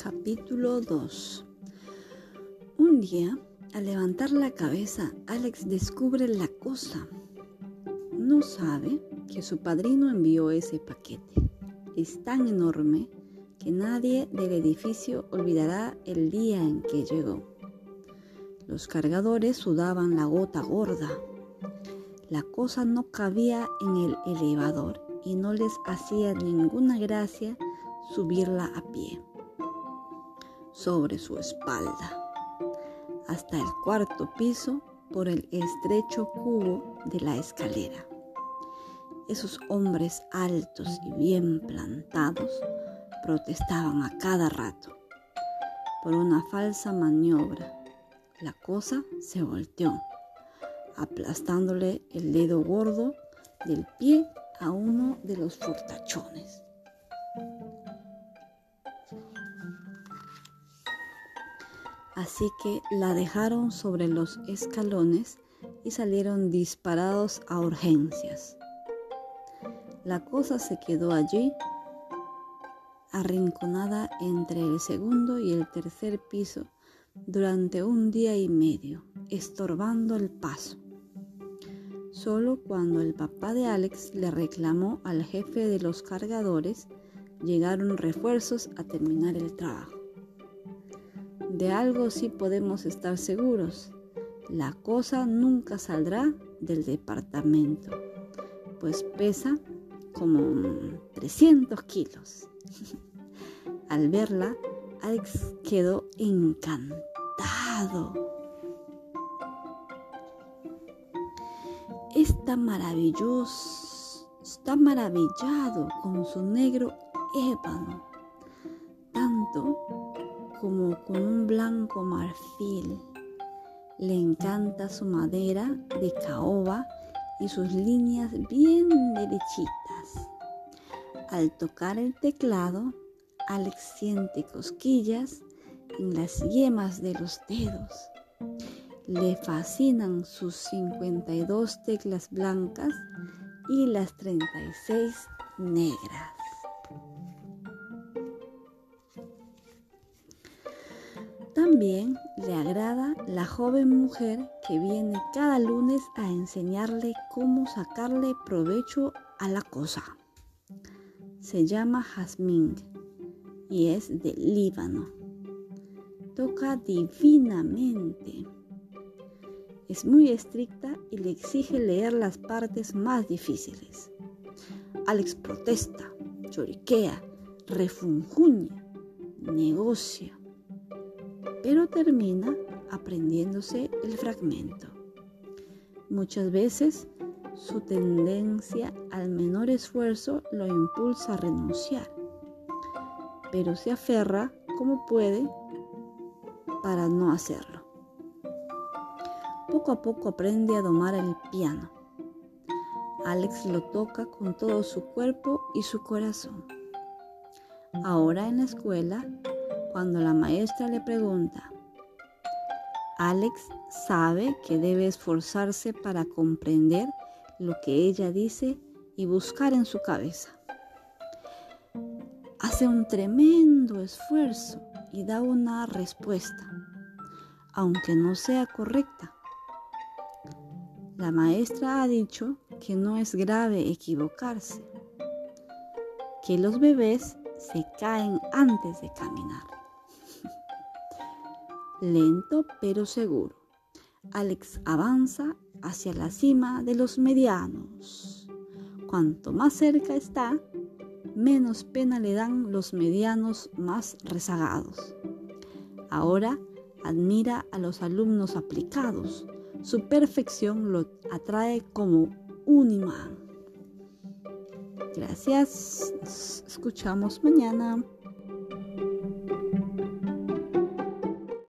Capítulo 2 Un día, al levantar la cabeza, Alex descubre la cosa. No sabe que su padrino envió ese paquete. Es tan enorme que nadie del edificio olvidará el día en que llegó. Los cargadores sudaban la gota gorda. La cosa no cabía en el elevador y no les hacía ninguna gracia subirla a pie sobre su espalda hasta el cuarto piso por el estrecho cubo de la escalera. Esos hombres altos y bien plantados protestaban a cada rato. Por una falsa maniobra, la cosa se volteó, aplastándole el dedo gordo del pie a uno de los fortachones. Así que la dejaron sobre los escalones y salieron disparados a urgencias. La cosa se quedó allí, arrinconada entre el segundo y el tercer piso durante un día y medio, estorbando el paso. Solo cuando el papá de Alex le reclamó al jefe de los cargadores, llegaron refuerzos a terminar el trabajo. De algo sí podemos estar seguros. La cosa nunca saldrá del departamento, pues pesa como 300 kilos. Al verla, Alex quedó encantado. está maravilloso, está maravillado con su negro ébano, tanto como con un blanco marfil. Le encanta su madera de caoba y sus líneas bien derechitas. Al tocar el teclado, Alex siente cosquillas en las yemas de los dedos le fascinan sus 52 teclas blancas y las 36 negras. También le agrada la joven mujer que viene cada lunes a enseñarle cómo sacarle provecho a la cosa. Se llama Jazmín y es de Líbano. Toca divinamente es muy estricta y le exige leer las partes más difíciles. Alex protesta, lloriquea, refunjuña, negocia, pero termina aprendiéndose el fragmento. Muchas veces su tendencia al menor esfuerzo lo impulsa a renunciar, pero se aferra como puede para no hacerlo poco a poco aprende a domar el piano. Alex lo toca con todo su cuerpo y su corazón. Ahora en la escuela, cuando la maestra le pregunta, Alex sabe que debe esforzarse para comprender lo que ella dice y buscar en su cabeza. Hace un tremendo esfuerzo y da una respuesta, aunque no sea correcta. La maestra ha dicho que no es grave equivocarse, que los bebés se caen antes de caminar. Lento pero seguro, Alex avanza hacia la cima de los medianos. Cuanto más cerca está, menos pena le dan los medianos más rezagados. Ahora admira a los alumnos aplicados, su perfección lo atrae como un imán. Gracias. Escuchamos mañana.